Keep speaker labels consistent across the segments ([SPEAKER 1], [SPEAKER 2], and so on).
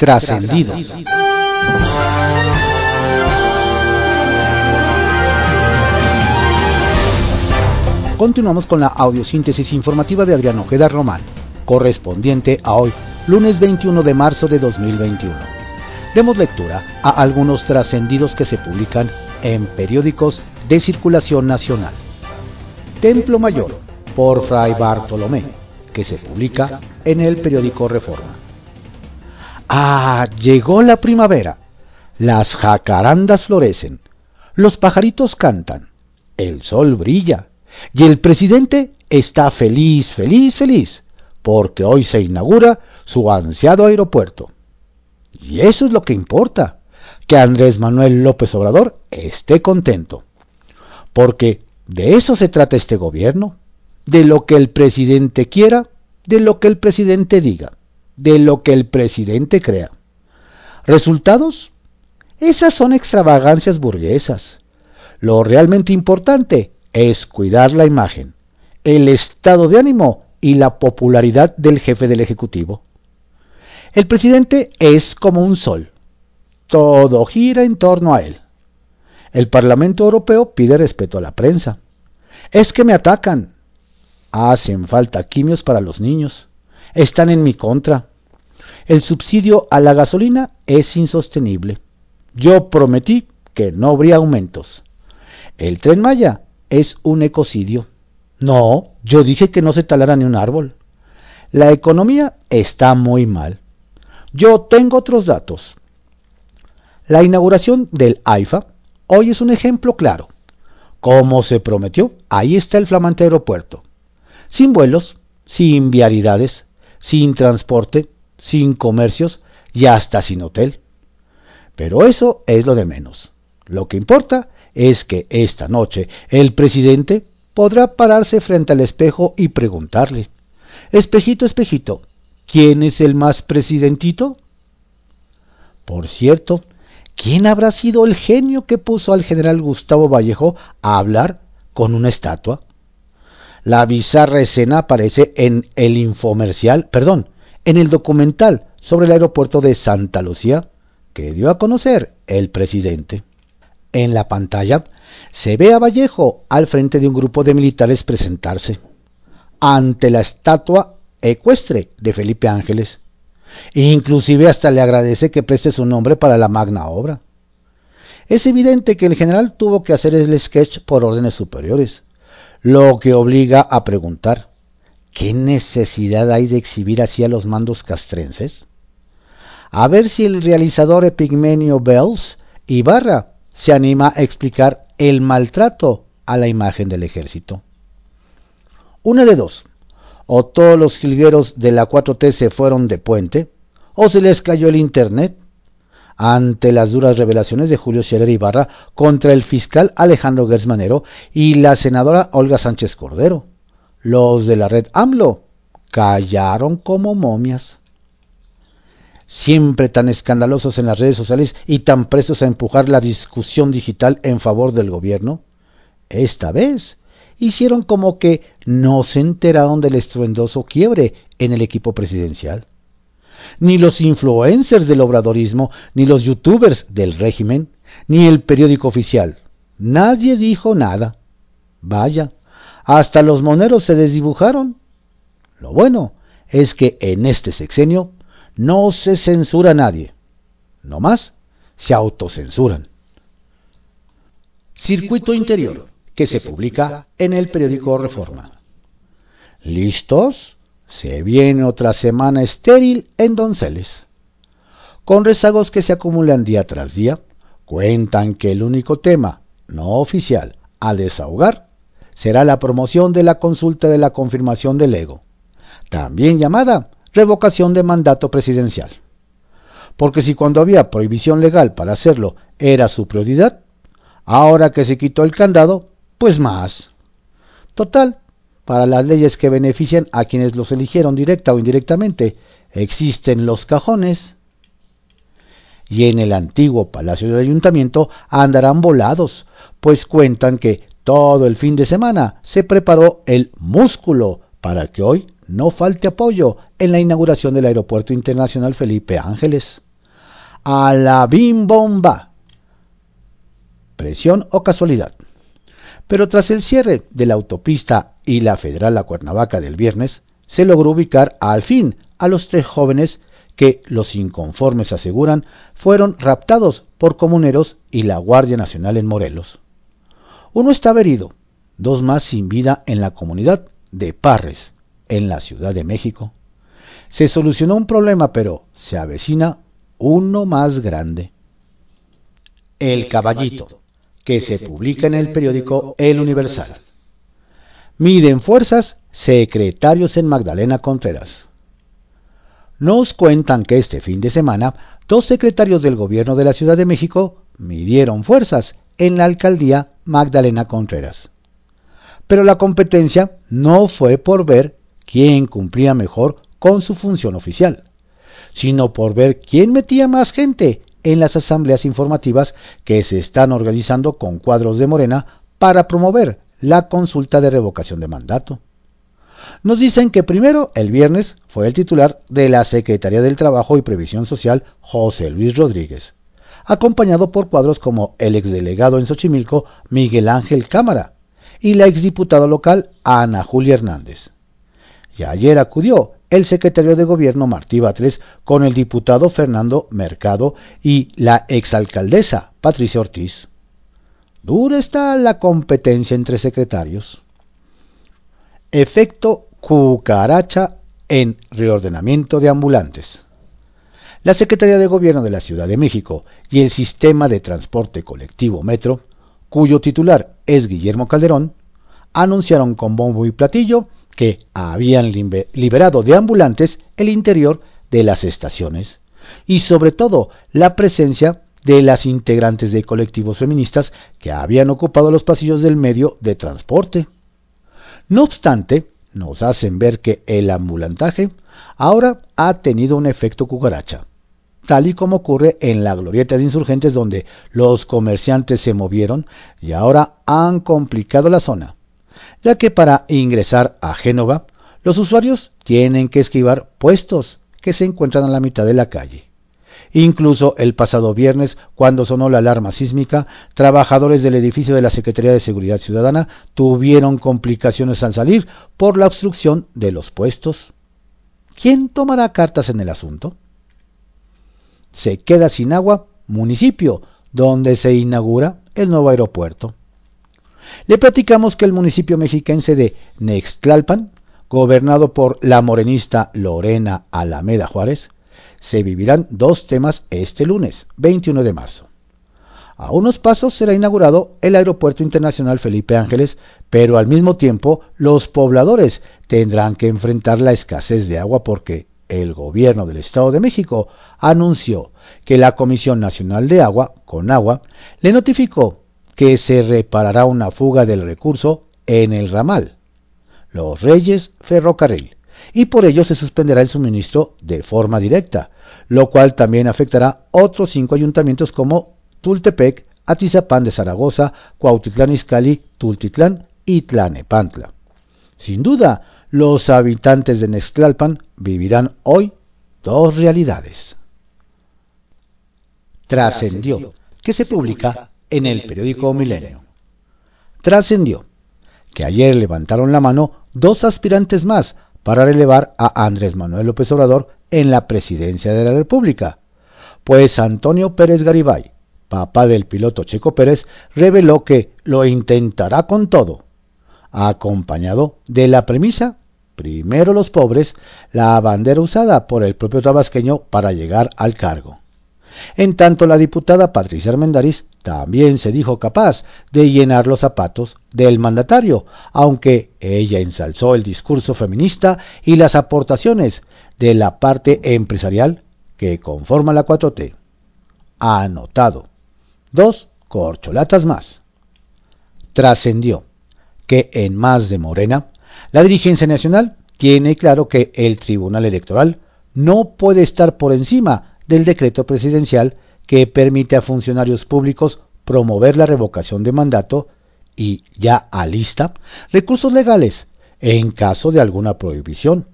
[SPEAKER 1] Trascendidos. Continuamos con la audiosíntesis informativa de Adrián Ojeda Román, correspondiente a hoy, lunes 21 de marzo de 2021. Demos lectura a algunos trascendidos que se publican en periódicos de circulación nacional. Templo Mayor, por Fray Bartolomé, que se publica en el periódico Reforma. Ah, llegó la primavera. Las jacarandas florecen, los pajaritos cantan, el sol brilla y el presidente está feliz, feliz, feliz, porque hoy se inaugura su ansiado aeropuerto. Y eso es lo que importa, que Andrés Manuel López Obrador esté contento. Porque de eso se trata este gobierno, de lo que el presidente quiera, de lo que el presidente diga, de lo que el presidente crea. ¿Resultados? Esas son extravagancias burguesas. Lo realmente importante es cuidar la imagen, el estado de ánimo y la popularidad del jefe del Ejecutivo. El presidente es como un sol. Todo gira en torno a él. El Parlamento Europeo pide respeto a la prensa. Es que me atacan. Hacen falta quimios para los niños. Están en mi contra. El subsidio a la gasolina es insostenible. Yo prometí que no habría aumentos. El tren Maya es un ecocidio. No, yo dije que no se talara ni un árbol. La economía está muy mal. Yo tengo otros datos. La inauguración del AIFA hoy es un ejemplo claro. Como se prometió, ahí está el flamante aeropuerto. Sin vuelos, sin vialidades, sin transporte, sin comercios y hasta sin hotel. Pero eso es lo de menos. Lo que importa es que esta noche el presidente podrá pararse frente al espejo y preguntarle, espejito, espejito, ¿quién es el más presidentito? Por cierto, ¿quién habrá sido el genio que puso al general Gustavo Vallejo a hablar con una estatua? La bizarra escena aparece en el infomercial, perdón, en el documental sobre el aeropuerto de Santa Lucía que dio a conocer el presidente. En la pantalla se ve a Vallejo al frente de un grupo de militares presentarse ante la estatua ecuestre de Felipe Ángeles. Inclusive hasta le agradece que preste su nombre para la magna obra. Es evidente que el general tuvo que hacer el sketch por órdenes superiores, lo que obliga a preguntar, ¿qué necesidad hay de exhibir así a los mandos castrenses? A ver si el realizador Epigmenio Bells Ibarra se anima a explicar el maltrato a la imagen del ejército. Una de dos, o todos los jilgueros de la 4T se fueron de puente, o se les cayó el Internet, ante las duras revelaciones de Julio Scherer Ibarra contra el fiscal Alejandro Gersmanero y la senadora Olga Sánchez Cordero. Los de la red AMLO callaron como momias siempre tan escandalosos en las redes sociales y tan prestos a empujar la discusión digital en favor del gobierno, esta vez hicieron como que no se enteraron del estruendoso quiebre en el equipo presidencial. Ni los influencers del obradorismo, ni los youtubers del régimen, ni el periódico oficial. Nadie dijo nada. Vaya, hasta los moneros se desdibujaron. Lo bueno es que en este sexenio no se censura a nadie. No más, se autocensuran. Circuito Interior, que se publica en el periódico Reforma. ¿Listos? Se viene otra semana estéril en Donceles. Con rezagos que se acumulan día tras día, cuentan que el único tema no oficial a desahogar será la promoción de la consulta de la confirmación del ego, también llamada revocación de mandato presidencial. Porque si cuando había prohibición legal para hacerlo era su prioridad, ahora que se quitó el candado, pues más. Total, para las leyes que benefician a quienes los eligieron directa o indirectamente, existen los cajones. Y en el antiguo Palacio del Ayuntamiento andarán volados, pues cuentan que todo el fin de semana se preparó el músculo para que hoy no falte apoyo en la inauguración del Aeropuerto Internacional Felipe Ángeles. a la bim bomba. Presión o casualidad. Pero tras el cierre de la autopista y la federal a Cuernavaca del viernes, se logró ubicar al fin a los tres jóvenes que los inconformes aseguran fueron raptados por comuneros y la Guardia Nacional en Morelos. Uno estaba herido, dos más sin vida en la comunidad de Parres, en la Ciudad de México. Se solucionó un problema, pero se avecina uno más grande. El caballito, que se publica en el periódico El Universal. Miden fuerzas secretarios en Magdalena Contreras. Nos cuentan que este fin de semana dos secretarios del gobierno de la Ciudad de México midieron fuerzas en la alcaldía Magdalena Contreras. Pero la competencia no fue por ver quién cumplía mejor con su función oficial, sino por ver quién metía más gente en las asambleas informativas que se están organizando con cuadros de Morena para promover la consulta de revocación de mandato. Nos dicen que primero, el viernes, fue el titular de la Secretaría del Trabajo y Previsión Social, José Luis Rodríguez, acompañado por cuadros como el exdelegado en Xochimilco, Miguel Ángel Cámara, y la exdiputada local Ana Julia Hernández. Y ayer acudió el secretario de gobierno Martí Batres con el diputado Fernando Mercado y la exalcaldesa Patricia Ortiz. Dura está la competencia entre secretarios. Efecto cucaracha en reordenamiento de ambulantes. La Secretaría de Gobierno de la Ciudad de México y el Sistema de Transporte Colectivo Metro cuyo titular es Guillermo Calderón, anunciaron con bombo y platillo que habían liberado de ambulantes el interior de las estaciones y sobre todo la presencia de las integrantes de colectivos feministas que habían ocupado los pasillos del medio de transporte. No obstante, nos hacen ver que el ambulantaje ahora ha tenido un efecto cucaracha tal y como ocurre en la glorieta de insurgentes donde los comerciantes se movieron y ahora han complicado la zona, ya que para ingresar a Génova los usuarios tienen que esquivar puestos que se encuentran a la mitad de la calle. Incluso el pasado viernes, cuando sonó la alarma sísmica, trabajadores del edificio de la Secretaría de Seguridad Ciudadana tuvieron complicaciones al salir por la obstrucción de los puestos. ¿Quién tomará cartas en el asunto? Se queda sin agua municipio donde se inaugura el nuevo aeropuerto. Le platicamos que el municipio mexiquense de Nextlalpan, gobernado por la morenista Lorena Alameda Juárez, se vivirán dos temas este lunes, 21 de marzo. A unos pasos será inaugurado el Aeropuerto Internacional Felipe Ángeles, pero al mismo tiempo los pobladores tendrán que enfrentar la escasez de agua porque el gobierno del Estado de México anunció que la Comisión Nacional de Agua, con agua, le notificó que se reparará una fuga del recurso en el ramal, los Reyes Ferrocarril, y por ello se suspenderá el suministro de forma directa, lo cual también afectará otros cinco ayuntamientos como Tultepec, Atizapán de Zaragoza, Cuautitlán Izcalli, Tultitlán y Tlanepantla. Sin duda, los habitantes de Nextlalpan vivirán hoy dos realidades trascendió, que se publica en el periódico Milenio. Trascendió que ayer levantaron la mano dos aspirantes más para relevar a Andrés Manuel López Obrador en la presidencia de la República, pues Antonio Pérez Garibay, papá del piloto Checo Pérez, reveló que lo intentará con todo, acompañado de la premisa primero los pobres, la bandera usada por el propio tabasqueño para llegar al cargo. En tanto, la diputada Patricia Armendariz también se dijo capaz de llenar los zapatos del mandatario, aunque ella ensalzó el discurso feminista y las aportaciones de la parte empresarial que conforma la 4T. Ha anotado dos corcholatas más. Trascendió que en más de Morena, la dirigencia nacional tiene claro que el Tribunal Electoral no puede estar por encima del decreto presidencial que permite a funcionarios públicos promover la revocación de mandato y ya alista recursos legales en caso de alguna prohibición,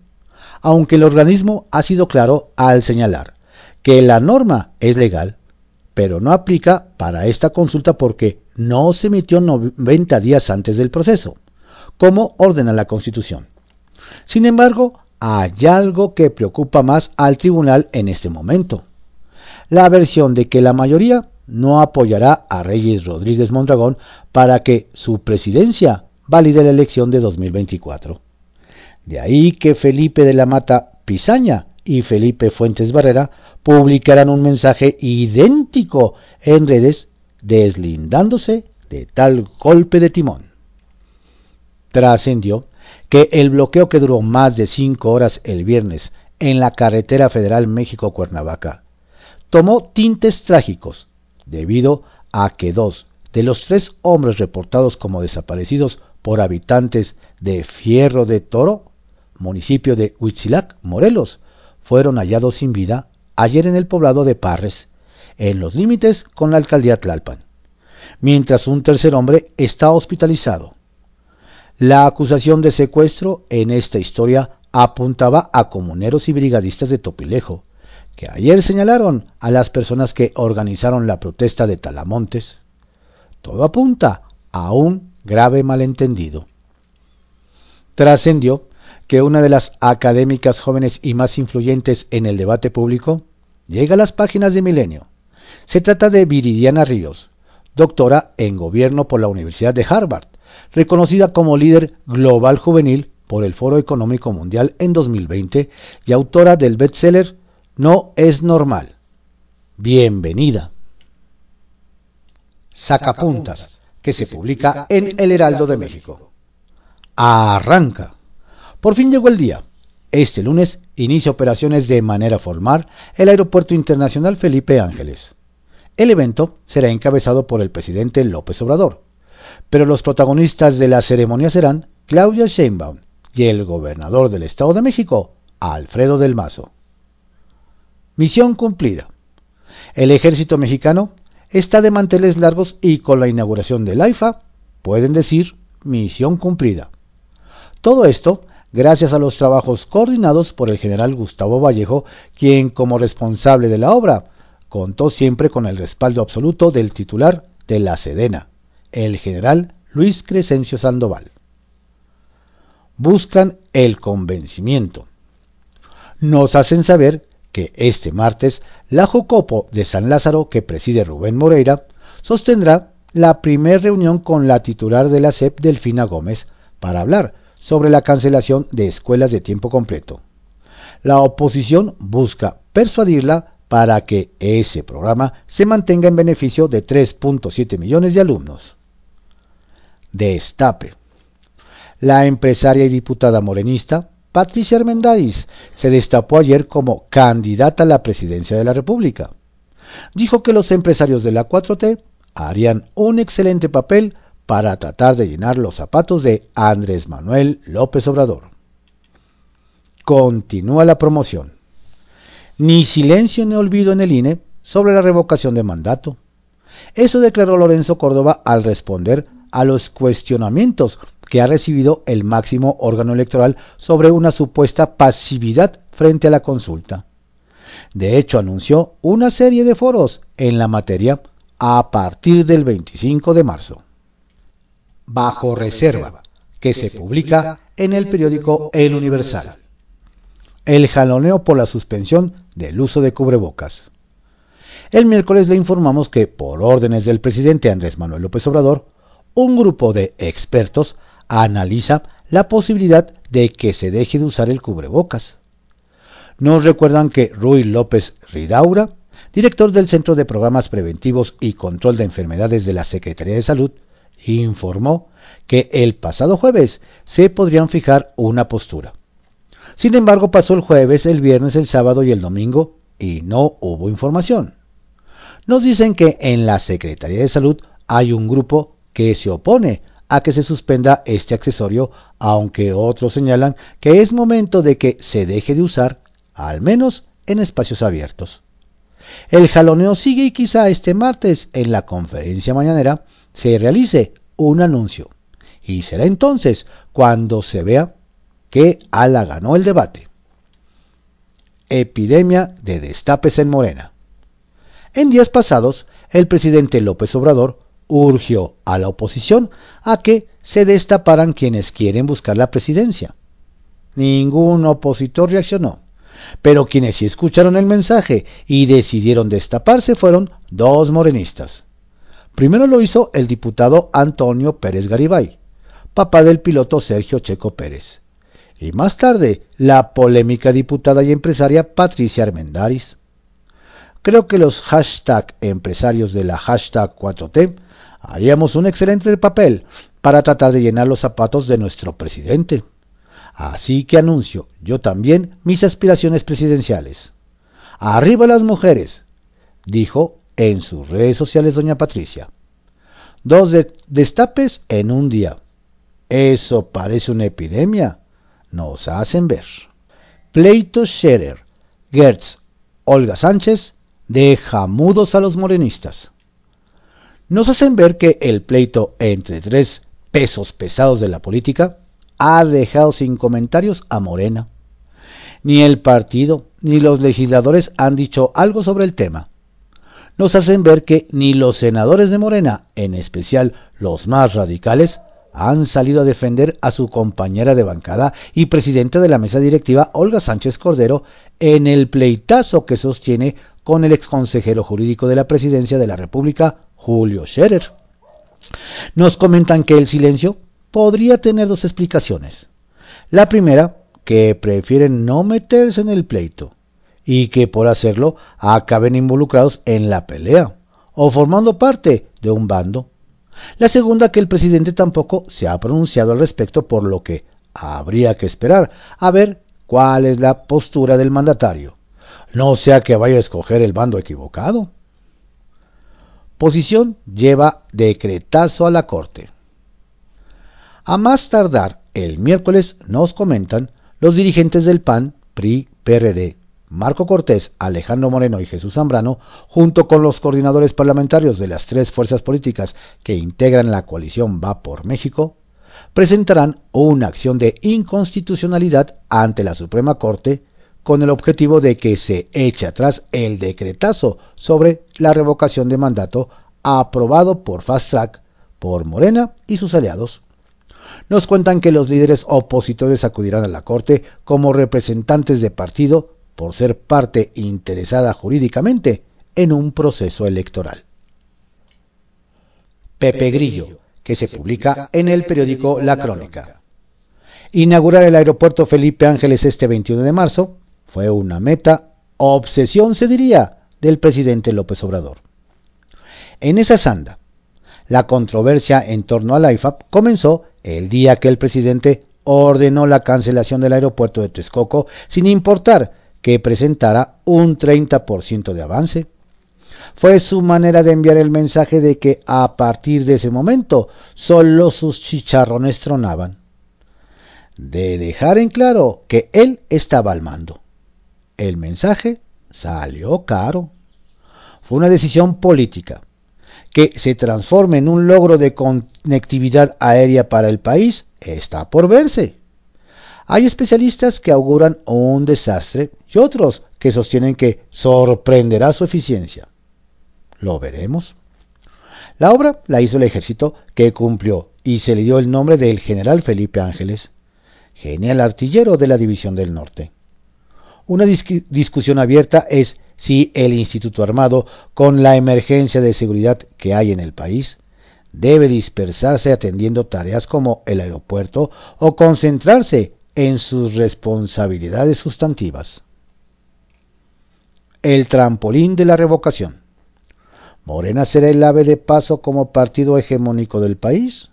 [SPEAKER 1] aunque el organismo ha sido claro al señalar que la norma es legal, pero no aplica para esta consulta porque no se emitió 90 días antes del proceso, como ordena la Constitución. Sin embargo, hay algo que preocupa más al tribunal en este momento. La versión de que la mayoría no apoyará a Reyes Rodríguez Mondragón para que su presidencia valide la elección de 2024. De ahí que Felipe de la Mata Pizaña y Felipe Fuentes Barrera publicarán un mensaje idéntico en redes deslindándose de tal golpe de timón. Trascendió que el bloqueo que duró más de cinco horas el viernes en la carretera federal México-Cuernavaca tomó tintes trágicos debido a que dos de los tres hombres reportados como desaparecidos por habitantes de Fierro de Toro, municipio de Huitzilac, Morelos, fueron hallados sin vida ayer en el poblado de Parres, en los límites con la alcaldía Tlalpan, mientras un tercer hombre está hospitalizado. La acusación de secuestro en esta historia apuntaba a comuneros y brigadistas de Topilejo, que ayer señalaron a las personas que organizaron la protesta de Talamontes. Todo apunta a un grave malentendido. Trascendió que una de las académicas jóvenes y más influyentes en el debate público llega a las páginas de Milenio. Se trata de Viridiana Ríos, doctora en gobierno por la Universidad de Harvard, reconocida como líder global juvenil por el Foro Económico Mundial en 2020 y autora del bestseller No es normal. Bienvenida. Sacapuntas, que se publica en El Heraldo de México. Arranca. Por fin llegó el día. Este lunes inicia operaciones de manera formal el Aeropuerto Internacional Felipe Ángeles. El evento será encabezado por el presidente López Obrador, pero los protagonistas de la ceremonia serán Claudia Sheinbaum y el gobernador del Estado de México, Alfredo del Mazo. Misión cumplida. El ejército mexicano está de manteles largos y con la inauguración del AIFA pueden decir misión cumplida. Todo esto gracias a los trabajos coordinados por el general Gustavo Vallejo, quien como responsable de la obra contó siempre con el respaldo absoluto del titular de la Sedena, el general Luis Crescencio Sandoval. Buscan el convencimiento. Nos hacen saber que este martes la Jocopo de San Lázaro que preside Rubén Moreira sostendrá la primera reunión con la titular de la SEP Delfina Gómez para hablar sobre la cancelación de escuelas de tiempo completo. La oposición busca persuadirla para que ese programa se mantenga en beneficio de 3.7 millones de alumnos. Destape. La empresaria y diputada morenista Patricia Armendáriz se destapó ayer como candidata a la presidencia de la República. Dijo que los empresarios de la 4T harían un excelente papel para tratar de llenar los zapatos de Andrés Manuel López Obrador. Continúa la promoción. Ni silencio ni olvido en el INE sobre la revocación de mandato. Eso declaró Lorenzo Córdoba al responder a los cuestionamientos que ha recibido el máximo órgano electoral sobre una supuesta pasividad frente a la consulta. De hecho, anunció una serie de foros en la materia a partir del 25 de marzo. Bajo reserva, que se publica en el periódico El Universal. El jaloneo por la suspensión del uso de cubrebocas. El miércoles le informamos que, por órdenes del presidente Andrés Manuel López Obrador, un grupo de expertos analiza la posibilidad de que se deje de usar el cubrebocas. Nos recuerdan que Rui López Ridaura, director del Centro de Programas Preventivos y Control de Enfermedades de la Secretaría de Salud, informó que el pasado jueves se podrían fijar una postura. Sin embargo, pasó el jueves, el viernes, el sábado y el domingo y no hubo información. Nos dicen que en la Secretaría de Salud hay un grupo que se opone a que se suspenda este accesorio, aunque otros señalan que es momento de que se deje de usar, al menos en espacios abiertos. El jaloneo sigue y quizá este martes en la conferencia mañanera se realice un anuncio. Y será entonces cuando se vea que Ala ganó el debate. epidemia de destapes en Morena. En días pasados, el presidente López Obrador urgió a la oposición a que se destaparan quienes quieren buscar la presidencia. Ningún opositor reaccionó, pero quienes sí escucharon el mensaje y decidieron destaparse fueron dos morenistas. Primero lo hizo el diputado Antonio Pérez Garibay, papá del piloto Sergio Checo Pérez, y más tarde la polémica diputada y empresaria Patricia Armendáriz. Creo que los hashtag empresarios de la hashtag 4T haríamos un excelente papel para tratar de llenar los zapatos de nuestro presidente. Así que anuncio yo también mis aspiraciones presidenciales. Arriba las mujeres, dijo en sus redes sociales doña Patricia. Dos destapes en un día. Eso parece una epidemia. Nos hacen ver. Pleito Scherer, Gertz, Olga Sánchez, deja mudos a los morenistas. Nos hacen ver que el pleito entre tres pesos pesados de la política ha dejado sin comentarios a Morena. Ni el partido ni los legisladores han dicho algo sobre el tema. Nos hacen ver que ni los senadores de Morena, en especial los más radicales, han salido a defender a su compañera de bancada y presidenta de la mesa directiva, Olga Sánchez Cordero, en el pleitazo que sostiene con el exconsejero jurídico de la presidencia de la República, Julio Scherer. Nos comentan que el silencio podría tener dos explicaciones. La primera, que prefieren no meterse en el pleito y que por hacerlo acaben involucrados en la pelea o formando parte de un bando la segunda, que el presidente tampoco se ha pronunciado al respecto, por lo que habría que esperar a ver cuál es la postura del mandatario. No sea que vaya a escoger el bando equivocado. Posición lleva decretazo a la Corte. A más tardar, el miércoles nos comentan los dirigentes del PAN, PRI, PRD, Marco Cortés, Alejandro Moreno y Jesús Zambrano, junto con los coordinadores parlamentarios de las tres fuerzas políticas que integran la coalición Va por México, presentarán una acción de inconstitucionalidad ante la Suprema Corte con el objetivo de que se eche atrás el decretazo sobre la revocación de mandato aprobado por Fast Track por Morena y sus aliados. Nos cuentan que los líderes opositores acudirán a la Corte como representantes de partido por ser parte interesada jurídicamente en un proceso electoral. Pepe Grillo, que se publica en el periódico La Crónica. Inaugurar el aeropuerto Felipe Ángeles este 21 de marzo fue una meta, obsesión se diría, del presidente López Obrador. En esa sanda, la controversia en torno al IFAP comenzó el día que el presidente ordenó la cancelación del aeropuerto de Texcoco sin importar que presentara un 30% de avance. Fue su manera de enviar el mensaje de que a partir de ese momento solo sus chicharrones tronaban. De dejar en claro que él estaba al mando. El mensaje salió caro. Fue una decisión política. Que se transforme en un logro de conectividad aérea para el país está por verse. Hay especialistas que auguran un desastre y otros que sostienen que sorprenderá su eficiencia. Lo veremos. La obra la hizo el ejército que cumplió y se le dio el nombre del general Felipe Ángeles, genial artillero de la División del Norte. Una discusión abierta es si el Instituto Armado, con la emergencia de seguridad que hay en el país, debe dispersarse atendiendo tareas como el aeropuerto o concentrarse en sus responsabilidades sustantivas. El trampolín de la revocación. ¿Morena será el ave de paso como partido hegemónico del país?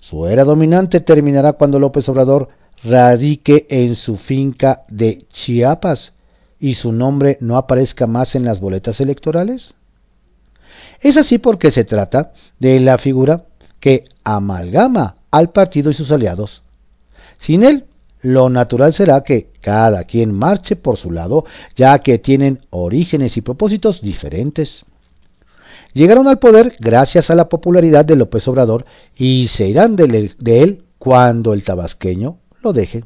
[SPEAKER 1] Su era dominante terminará cuando López Obrador radique en su finca de Chiapas y su nombre no aparezca más en las boletas electorales? Es así porque se trata de la figura que amalgama al partido y sus aliados sin él, lo natural será que cada quien marche por su lado, ya que tienen orígenes y propósitos diferentes. Llegaron al poder gracias a la popularidad de López Obrador y se irán de, él cuando el tabasqueño lo deje.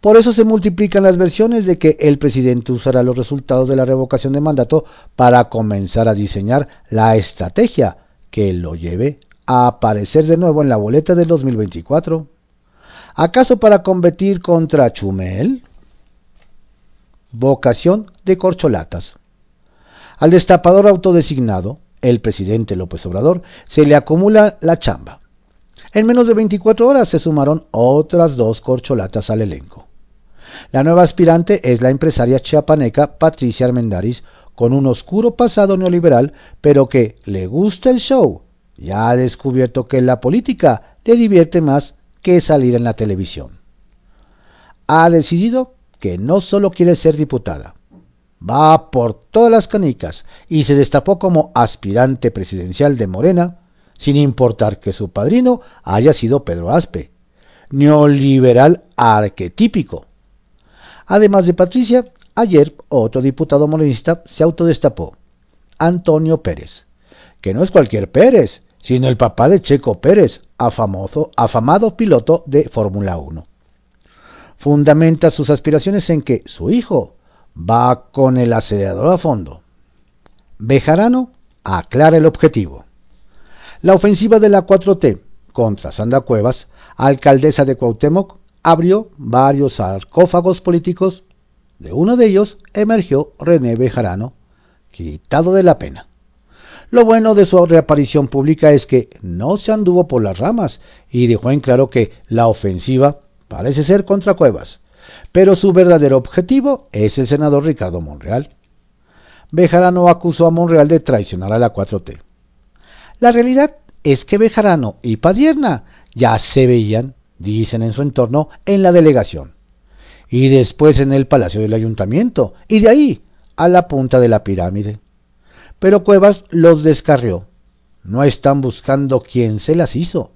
[SPEAKER 1] Por eso se multiplican las versiones de que el presidente usará los resultados de la revocación de mandato para comenzar a diseñar la estrategia que lo lleve a aparecer de nuevo en la boleta del 2024. ¿Acaso para competir contra Chumel? Vocación de corcholatas. Al destapador autodesignado, el presidente López Obrador, se le acumula la chamba. En menos de 24 horas se sumaron otras dos corcholatas al elenco. La nueva aspirante es la empresaria chiapaneca Patricia Armendaris, con un oscuro pasado neoliberal, pero que le gusta el show. Ya ha descubierto que la política le divierte más que salir en la televisión. Ha decidido que no solo quiere ser diputada, va por todas las canicas y se destapó como aspirante presidencial de Morena, sin importar que su padrino haya sido Pedro Aspe, neoliberal arquetípico. Además de Patricia, ayer otro diputado morenista se autodestapó, Antonio Pérez, que no es cualquier Pérez, sino el papá de Checo Pérez, afamado piloto de Fórmula 1. Fundamenta sus aspiraciones en que su hijo va con el acelerador a fondo. Bejarano aclara el objetivo. La ofensiva de la 4T contra Sandra Cuevas, alcaldesa de Cuauhtémoc, abrió varios sarcófagos políticos. De uno de ellos emergió René Bejarano, quitado de la pena. Lo bueno de su reaparición pública es que no se anduvo por las ramas y dejó en claro que la ofensiva parece ser contra Cuevas, pero su verdadero objetivo es el senador Ricardo Monreal. Bejarano acusó a Monreal de traicionar a la 4T. La realidad es que Bejarano y Padierna ya se veían, dicen en su entorno, en la delegación, y después en el Palacio del Ayuntamiento, y de ahí a la punta de la pirámide. Pero Cuevas los descarrió. No están buscando quién se las hizo.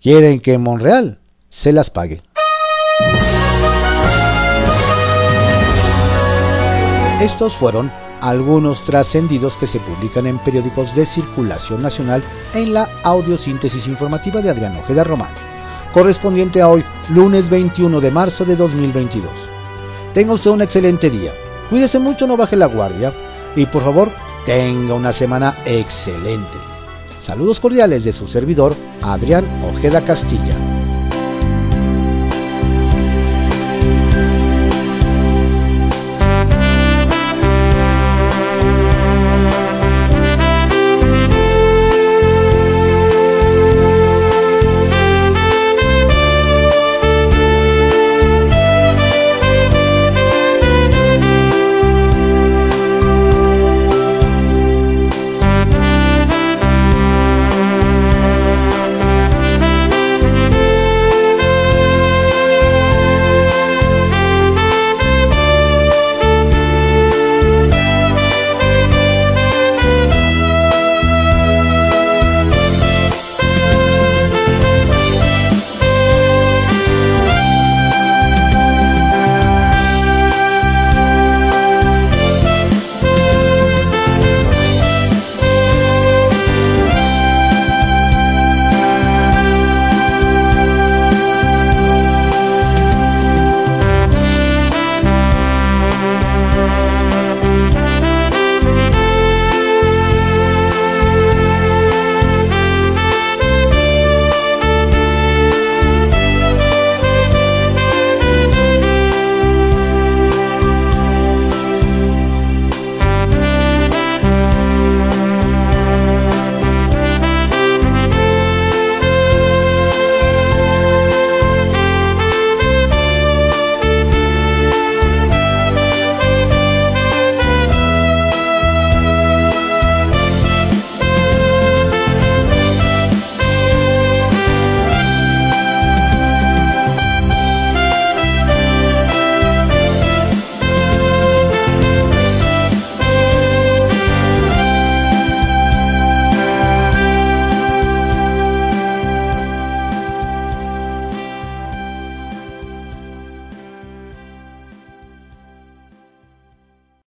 [SPEAKER 1] Quieren que Monreal se las pague. Estos fueron algunos trascendidos que se publican en periódicos de circulación nacional en la audiosíntesis informativa de Adrián Ojeda Román, correspondiente a hoy, lunes 21 de marzo de 2022. Tenga usted un excelente día, cuídese mucho, no baje la guardia y por favor tenga una semana excelente. Saludos cordiales de su servidor, Adrián Ojeda Castilla.